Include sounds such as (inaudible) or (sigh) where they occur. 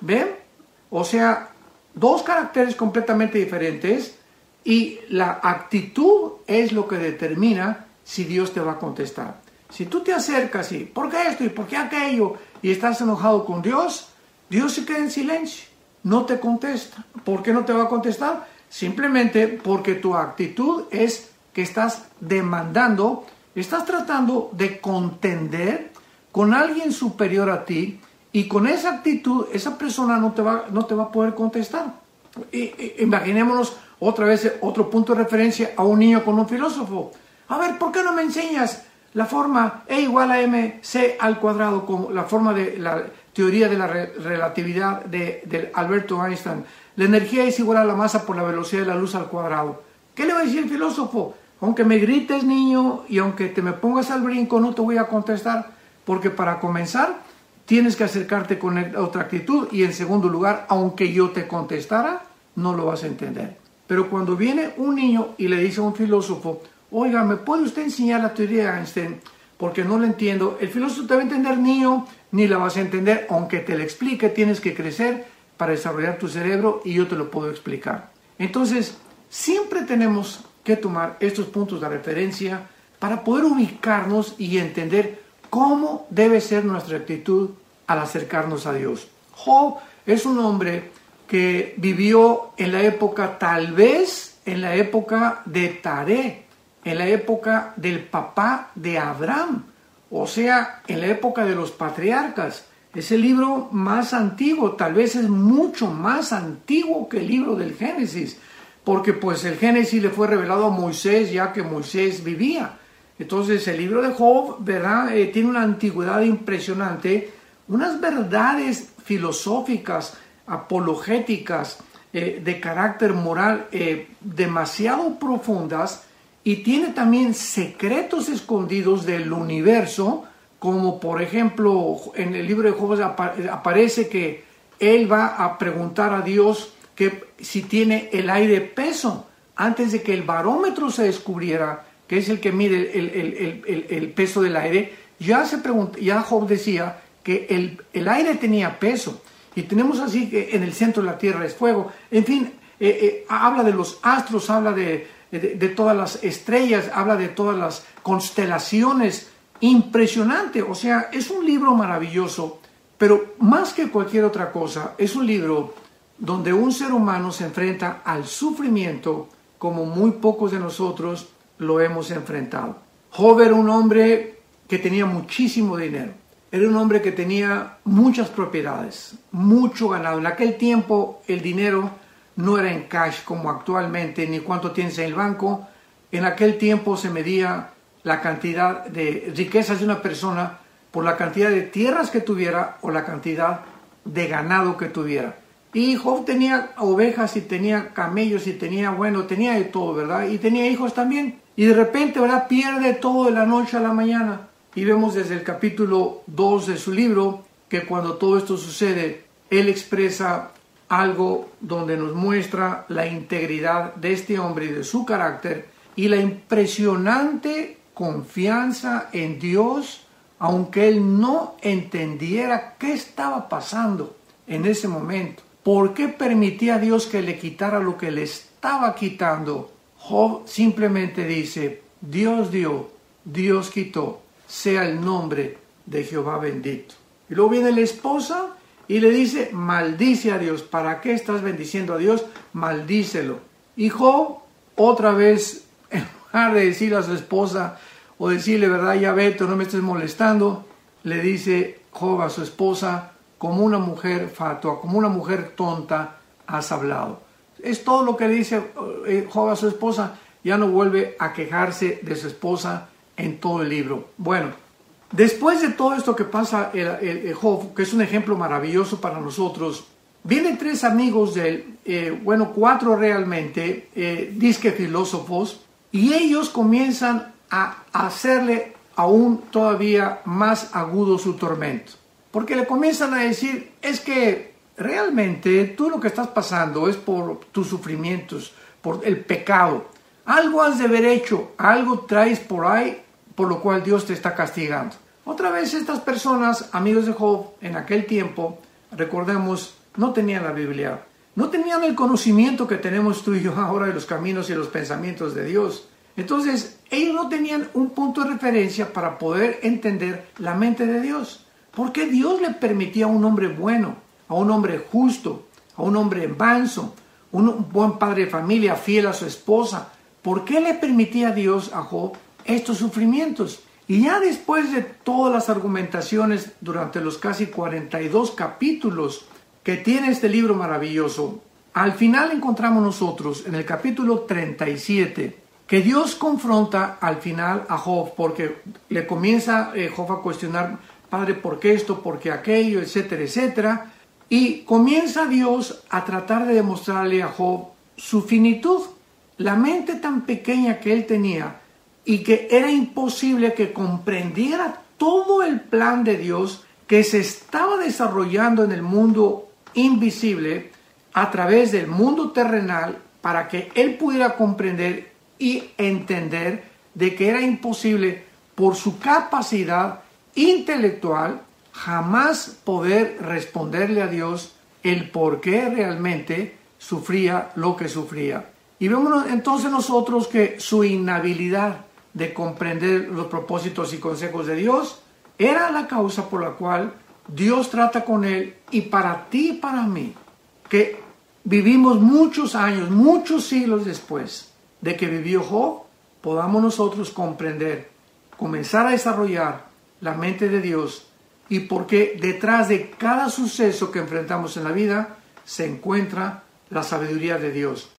¿Ven? O sea, dos caracteres completamente diferentes y la actitud es lo que determina si Dios te va a contestar. Si tú te acercas y, ¿por qué esto y por qué aquello? Y estás enojado con Dios, Dios se queda en silencio, no te contesta. ¿Por qué no te va a contestar? Simplemente porque tu actitud es que estás demandando, estás tratando de contender con alguien superior a ti y con esa actitud esa persona no te va, no te va a poder contestar. imaginémonos otra vez otro punto de referencia a un niño con un filósofo. A ver, ¿por qué no me enseñas la forma E igual a mc al cuadrado, como la forma de la teoría de la relatividad de, de, Alberto Einstein? La energía es igual a la masa por la velocidad de la luz al cuadrado. ¿Qué le va a decir el filósofo? Aunque me grites, niño, y aunque te me pongas al brinco, no te voy a contestar, porque para comenzar tienes que acercarte con otra actitud y en segundo lugar, aunque yo te contestara, no lo vas a entender. Pero cuando viene un niño y le dice a un filósofo, oiga, ¿me puede usted enseñar la teoría de Einstein? Porque no la entiendo. El filósofo te va a entender niño, ni la vas a entender, aunque te la explique, tienes que crecer para desarrollar tu cerebro y yo te lo puedo explicar. Entonces, siempre tenemos que tomar estos puntos de referencia para poder ubicarnos y entender cómo debe ser nuestra actitud al acercarnos a Dios. Job es un hombre que vivió en la época, tal vez en la época de Taré, en la época del papá de Abraham, o sea, en la época de los patriarcas. Es el libro más antiguo, tal vez es mucho más antiguo que el libro del Génesis porque pues el Génesis le fue revelado a Moisés ya que Moisés vivía. Entonces el libro de Job, ¿verdad? Eh, tiene una antigüedad impresionante, unas verdades filosóficas, apologéticas, eh, de carácter moral eh, demasiado profundas y tiene también secretos escondidos del universo, como por ejemplo en el libro de Job aparece que él va a preguntar a Dios, que si tiene el aire peso, antes de que el barómetro se descubriera, que es el que mide el, peso del aire, ya se ya Job decía que el, aire tenía peso. Y tenemos así que en el centro de la Tierra es fuego. En fin, eh, eh, habla de los astros, habla de, de, todas las estrellas, habla de todas las constelaciones. Impresionante, o sea, es un libro maravilloso, pero más que cualquier otra cosa, es un libro donde un ser humano se enfrenta al sufrimiento como muy pocos de nosotros lo hemos enfrentado. Job era un hombre que tenía muchísimo dinero, era un hombre que tenía muchas propiedades, mucho ganado. En aquel tiempo el dinero no era en cash como actualmente, ni cuánto tienes en el banco. En aquel tiempo se medía la cantidad de riquezas de una persona por la cantidad de tierras que tuviera o la cantidad de ganado que tuviera. Y Job tenía ovejas y tenía camellos y tenía, bueno, tenía de todo, ¿verdad? Y tenía hijos también. Y de repente, ¿verdad? Pierde todo de la noche a la mañana. Y vemos desde el capítulo 2 de su libro que cuando todo esto sucede, él expresa algo donde nos muestra la integridad de este hombre y de su carácter y la impresionante confianza en Dios, aunque él no entendiera qué estaba pasando en ese momento. ¿Por qué permitía Dios que le quitara lo que le estaba quitando? Job simplemente dice, Dios dio, Dios quitó, sea el nombre de Jehová bendito. Y luego viene la esposa y le dice, maldice a Dios, ¿para qué estás bendiciendo a Dios? Maldícelo. Y Job, otra vez, (laughs) en lugar de decirle a su esposa o decirle, verdad, ya vete, no me estés molestando, le dice Job a su esposa, como una mujer fatua, como una mujer tonta, has hablado. Es todo lo que dice eh, Job a su esposa. Ya no vuelve a quejarse de su esposa en todo el libro. Bueno, después de todo esto que pasa el, Job, que es un ejemplo maravilloso para nosotros, vienen tres amigos de él, eh, bueno, cuatro realmente, eh, disque filósofos, y ellos comienzan a hacerle aún todavía más agudo su tormento. Porque le comienzan a decir, es que realmente tú lo que estás pasando es por tus sufrimientos, por el pecado. Algo has de haber hecho, algo traes por ahí, por lo cual Dios te está castigando. Otra vez estas personas, amigos de Job, en aquel tiempo, recordemos, no tenían la Biblia, no tenían el conocimiento que tenemos tú y yo ahora de los caminos y los pensamientos de Dios. Entonces, ellos no tenían un punto de referencia para poder entender la mente de Dios. ¿Por qué Dios le permitía a un hombre bueno, a un hombre justo, a un hombre manso, un buen padre de familia, fiel a su esposa? ¿Por qué le permitía a Dios a Job estos sufrimientos? Y ya después de todas las argumentaciones durante los casi 42 capítulos que tiene este libro maravilloso, al final encontramos nosotros en el capítulo 37 que Dios confronta al final a Job porque le comienza eh, Job a cuestionar, Padre, ¿por qué esto? ¿Por qué aquello? Etcétera, etcétera. Y comienza Dios a tratar de demostrarle a Job su finitud, la mente tan pequeña que él tenía y que era imposible que comprendiera todo el plan de Dios que se estaba desarrollando en el mundo invisible a través del mundo terrenal para que él pudiera comprender y entender de que era imposible por su capacidad intelectual jamás poder responderle a Dios el por qué realmente sufría lo que sufría. Y vemos entonces nosotros que su inhabilidad de comprender los propósitos y consejos de Dios era la causa por la cual Dios trata con él y para ti y para mí, que vivimos muchos años, muchos siglos después, de que vivió Job, podamos nosotros comprender, comenzar a desarrollar la mente de Dios y porque detrás de cada suceso que enfrentamos en la vida se encuentra la sabiduría de Dios.